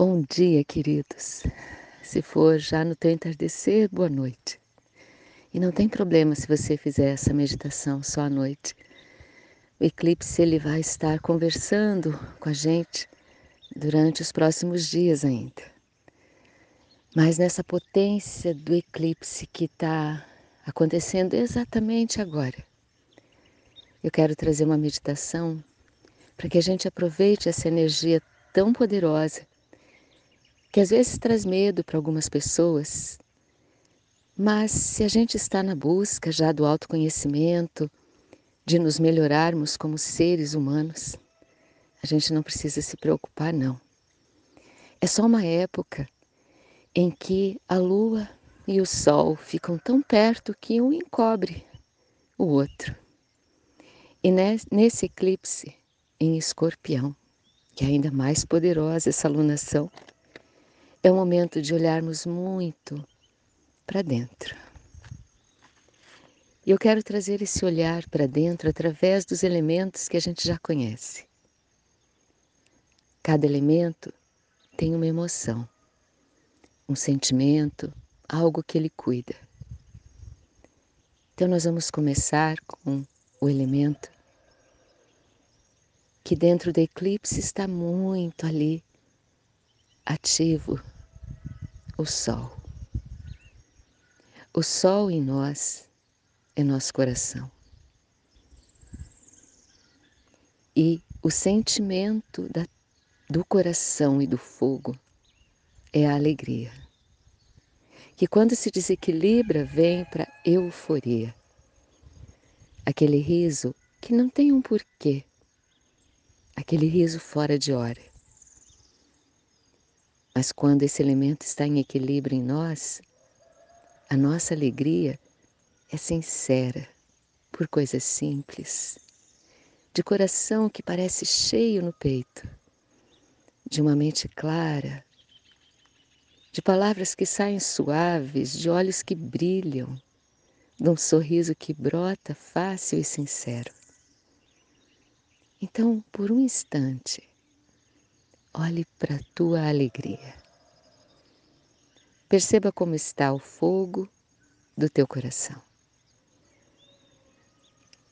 Bom dia, queridos. Se for já no teu entardecer, boa noite. E não tem problema se você fizer essa meditação só à noite. O eclipse ele vai estar conversando com a gente durante os próximos dias ainda. Mas nessa potência do eclipse que está acontecendo exatamente agora, eu quero trazer uma meditação para que a gente aproveite essa energia tão poderosa que às vezes traz medo para algumas pessoas, mas se a gente está na busca já do autoconhecimento, de nos melhorarmos como seres humanos, a gente não precisa se preocupar, não. É só uma época em que a lua e o sol ficam tão perto que um encobre o outro. E nesse eclipse em escorpião, que é ainda mais poderosa essa alunação, é o momento de olharmos muito para dentro. E eu quero trazer esse olhar para dentro através dos elementos que a gente já conhece. Cada elemento tem uma emoção, um sentimento, algo que ele cuida. Então, nós vamos começar com o elemento que dentro do eclipse está muito ali ativo o sol. O sol em nós é nosso coração. E o sentimento da, do coração e do fogo é a alegria, que quando se desequilibra vem para euforia. Aquele riso que não tem um porquê, aquele riso fora de hora. Mas quando esse elemento está em equilíbrio em nós, a nossa alegria é sincera, por coisas simples, de coração que parece cheio no peito, de uma mente clara, de palavras que saem suaves, de olhos que brilham, de um sorriso que brota fácil e sincero. Então, por um instante, Olhe para a tua alegria. Perceba como está o fogo do teu coração.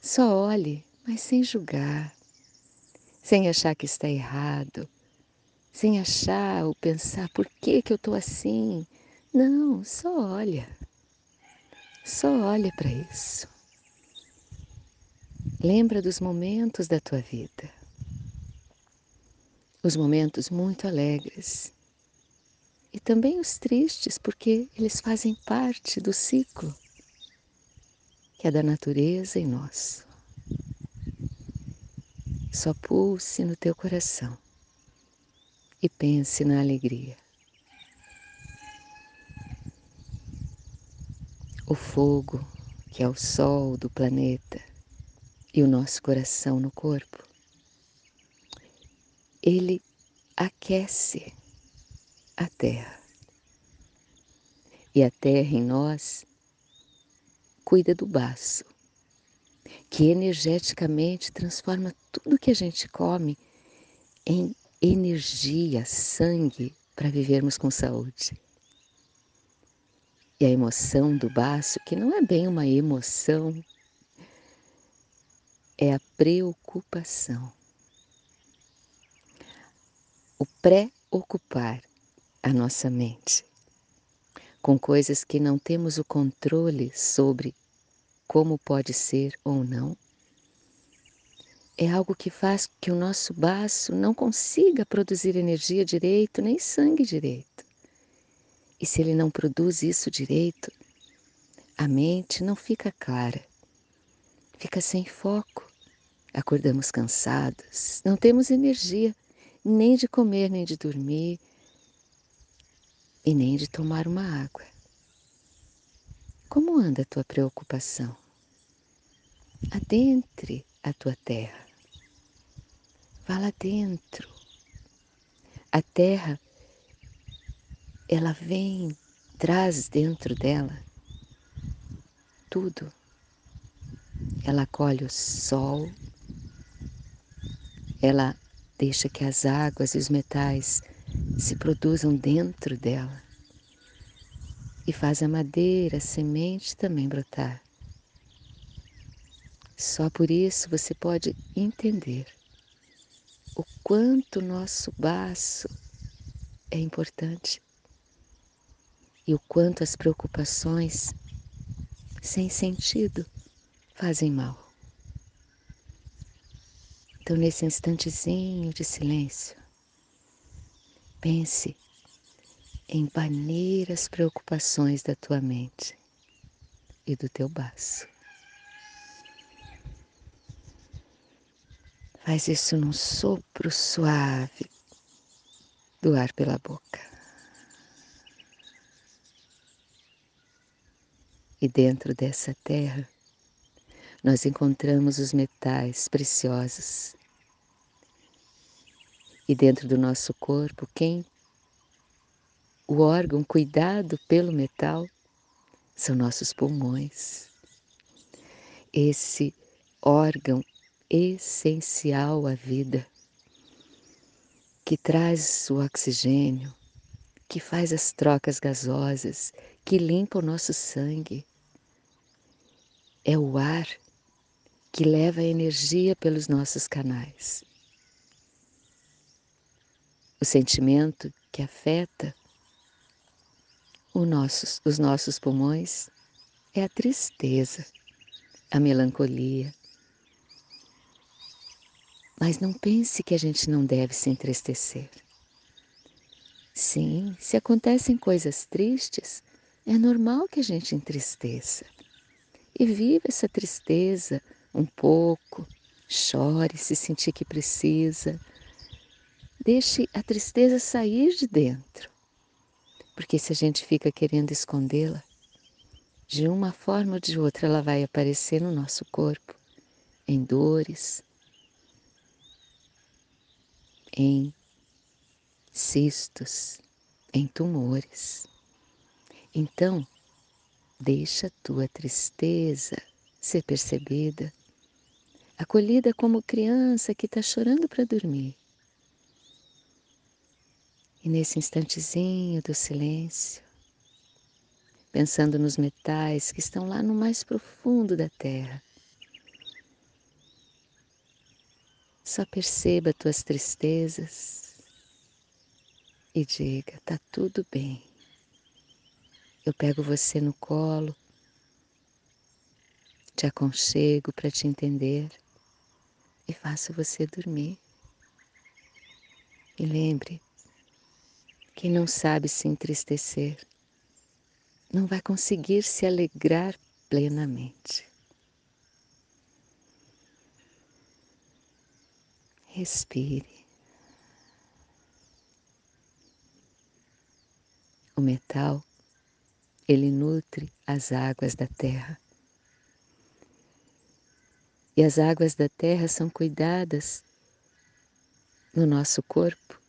Só olhe, mas sem julgar, sem achar que está errado, sem achar ou pensar por que, que eu estou assim. Não, só olha. Só olha para isso. Lembra dos momentos da tua vida os momentos muito alegres e também os tristes, porque eles fazem parte do ciclo que é da natureza em nós. Só pulse no teu coração e pense na alegria. O fogo, que é o sol do planeta, e o nosso coração no corpo ele aquece a terra. E a terra em nós cuida do baço, que energeticamente transforma tudo que a gente come em energia, sangue para vivermos com saúde. E a emoção do baço, que não é bem uma emoção, é a preocupação o pré-ocupar a nossa mente com coisas que não temos o controle sobre como pode ser ou não, é algo que faz que o nosso baço não consiga produzir energia direito nem sangue direito. E se ele não produz isso direito, a mente não fica clara, fica sem foco, acordamos cansados, não temos energia nem de comer, nem de dormir e nem de tomar uma água. Como anda a tua preocupação? Adentre a tua terra. Vá lá dentro. A terra, ela vem, traz dentro dela tudo. Ela acolhe o sol, ela Deixa que as águas e os metais se produzam dentro dela e faz a madeira, a semente também brotar. Só por isso você pode entender o quanto nosso baço é importante e o quanto as preocupações sem sentido fazem mal. Então, nesse instantezinho de silêncio, pense em banir as preocupações da tua mente e do teu baço. Faz isso num sopro suave do ar pela boca. E dentro dessa terra, nós encontramos os metais preciosos. E dentro do nosso corpo, quem o órgão cuidado pelo metal são nossos pulmões. Esse órgão essencial à vida, que traz o oxigênio, que faz as trocas gasosas, que limpa o nosso sangue. É o ar que leva a energia pelos nossos canais. Sentimento que afeta nossos, os nossos pulmões é a tristeza, a melancolia. Mas não pense que a gente não deve se entristecer. Sim, se acontecem coisas tristes, é normal que a gente entristeça. E viva essa tristeza um pouco, chore se sentir que precisa. Deixe a tristeza sair de dentro, porque se a gente fica querendo escondê-la, de uma forma ou de outra ela vai aparecer no nosso corpo, em dores, em cistos, em tumores. Então, deixa tua tristeza ser percebida acolhida como criança que está chorando para dormir. E nesse instantezinho do silêncio, pensando nos metais que estão lá no mais profundo da terra, só perceba tuas tristezas e diga: tá tudo bem. Eu pego você no colo, te aconchego para te entender e faço você dormir. E lembre, quem não sabe se entristecer não vai conseguir se alegrar plenamente. Respire. O metal, ele nutre as águas da terra. E as águas da terra são cuidadas no nosso corpo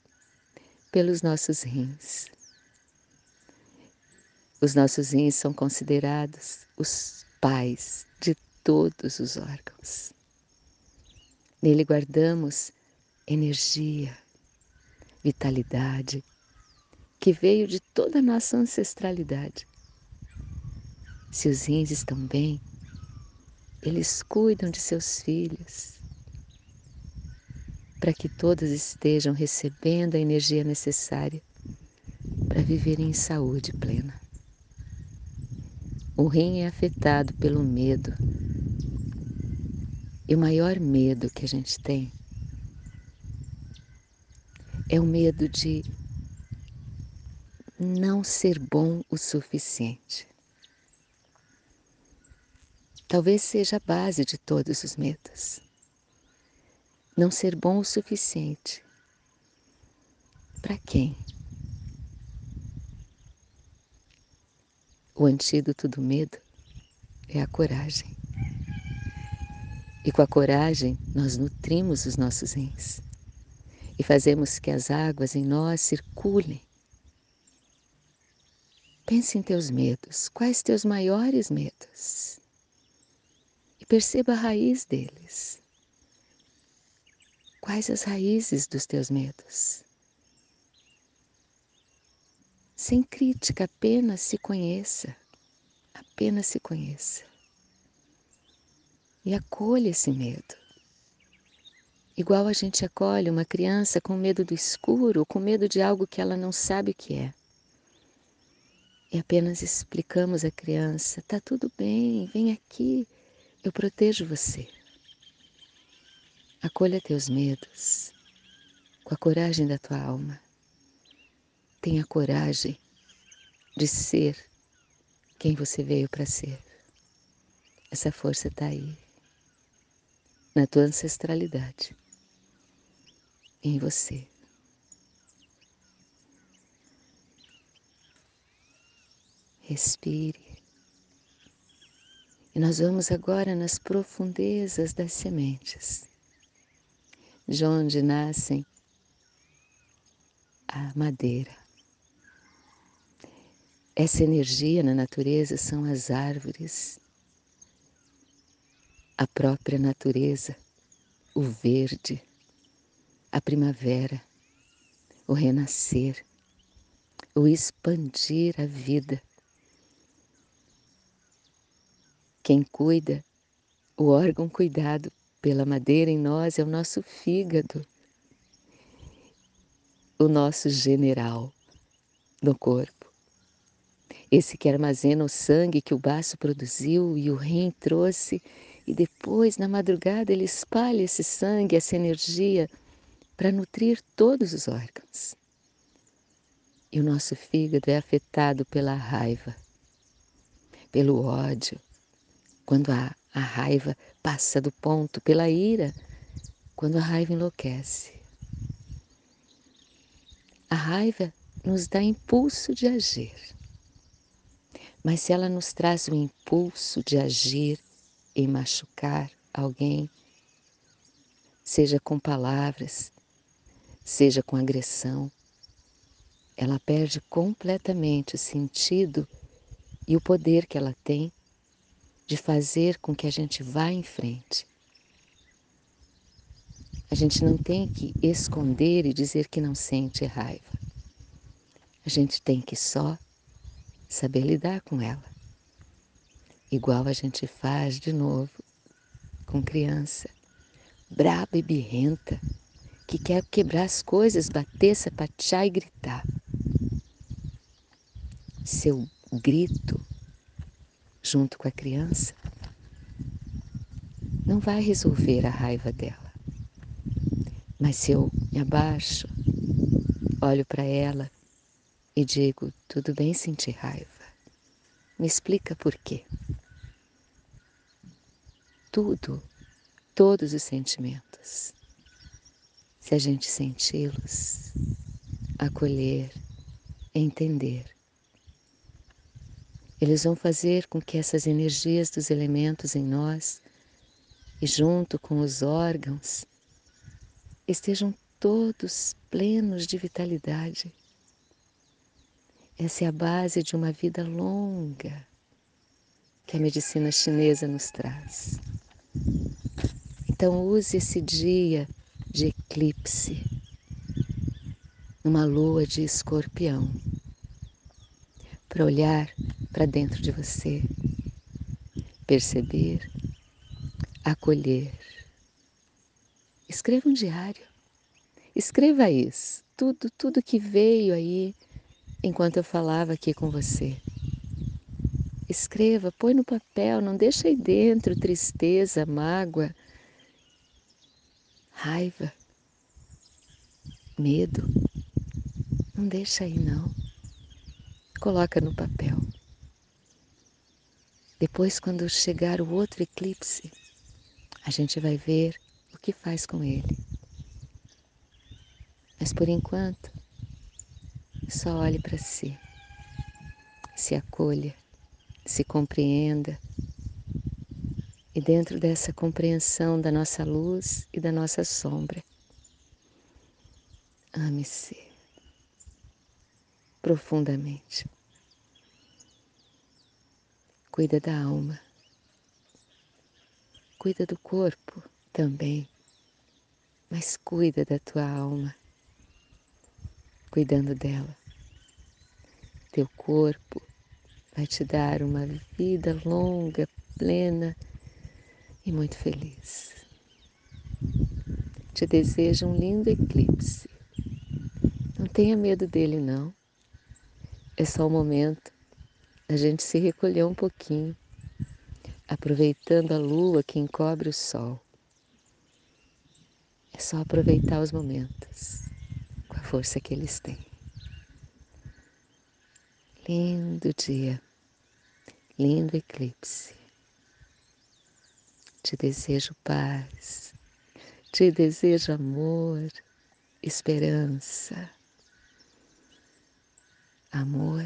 pelos nossos rins. Os nossos rins são considerados os pais de todos os órgãos. Nele guardamos energia, vitalidade, que veio de toda a nossa ancestralidade. Se os rins estão bem, eles cuidam de seus filhos para que todos estejam recebendo a energia necessária para viverem em saúde plena. O rim é afetado pelo medo. E o maior medo que a gente tem é o medo de não ser bom o suficiente. Talvez seja a base de todos os medos. Não ser bom o suficiente. Para quem? O antídoto do medo é a coragem. E com a coragem nós nutrimos os nossos rins e fazemos que as águas em nós circulem. Pense em teus medos. Quais teus maiores medos? perceba a raiz deles. Quais as raízes dos teus medos? sem crítica, apenas se conheça, apenas se conheça. E acolha esse medo. Igual a gente acolhe uma criança com medo do escuro, com medo de algo que ela não sabe o que é. E apenas explicamos à criança: tá tudo bem, vem aqui, eu protejo você. Acolha teus medos com a coragem da tua alma. Tenha coragem de ser quem você veio para ser. Essa força está aí, na tua ancestralidade, em você. Respire. E nós vamos agora nas profundezas das sementes, de onde nascem a madeira. Essa energia na natureza são as árvores, a própria natureza, o verde, a primavera, o renascer, o expandir a vida Quem cuida, o órgão cuidado pela madeira em nós é o nosso fígado, o nosso general no corpo. Esse que armazena o sangue que o baço produziu e o rim trouxe, e depois, na madrugada, ele espalha esse sangue, essa energia, para nutrir todos os órgãos. E o nosso fígado é afetado pela raiva, pelo ódio, quando a, a raiva passa do ponto, pela ira, quando a raiva enlouquece. A raiva nos dá impulso de agir. Mas se ela nos traz o impulso de agir e machucar alguém, seja com palavras, seja com agressão, ela perde completamente o sentido e o poder que ela tem de fazer com que a gente vá em frente. A gente não tem que esconder e dizer que não sente raiva. A gente tem que só saber lidar com ela. Igual a gente faz de novo com criança, braba e birrenta, que quer quebrar as coisas, bater, sapatear e gritar. Seu grito junto com a criança, não vai resolver a raiva dela. Mas se eu me abaixo, olho para ela e digo: tudo bem sentir raiva, me explica por quê. Tudo, todos os sentimentos, se a gente senti-los, acolher, entender, eles vão fazer com que essas energias dos elementos em nós e junto com os órgãos estejam todos plenos de vitalidade. Essa é a base de uma vida longa que a medicina chinesa nos traz. Então, use esse dia de eclipse numa lua de escorpião para olhar para dentro de você, perceber, acolher. Escreva um diário. Escreva isso, tudo, tudo que veio aí enquanto eu falava aqui com você. Escreva, põe no papel, não deixa aí dentro tristeza, mágoa, raiva, medo. Não deixa aí não. Coloca no papel. Depois, quando chegar o outro eclipse, a gente vai ver o que faz com ele. Mas por enquanto, só olhe para si, se acolha, se compreenda. E dentro dessa compreensão da nossa luz e da nossa sombra, ame-se profundamente. Cuida da alma. Cuida do corpo também, mas cuida da tua alma. Cuidando dela, teu corpo, vai te dar uma vida longa, plena e muito feliz. Te desejo um lindo eclipse. Não tenha medo dele, não. É só o momento da gente se recolher um pouquinho, aproveitando a lua que encobre o sol. É só aproveitar os momentos com a força que eles têm. Lindo dia, lindo eclipse. Te desejo paz, te desejo amor, esperança. Amor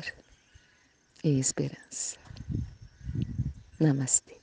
e esperança. Namastê.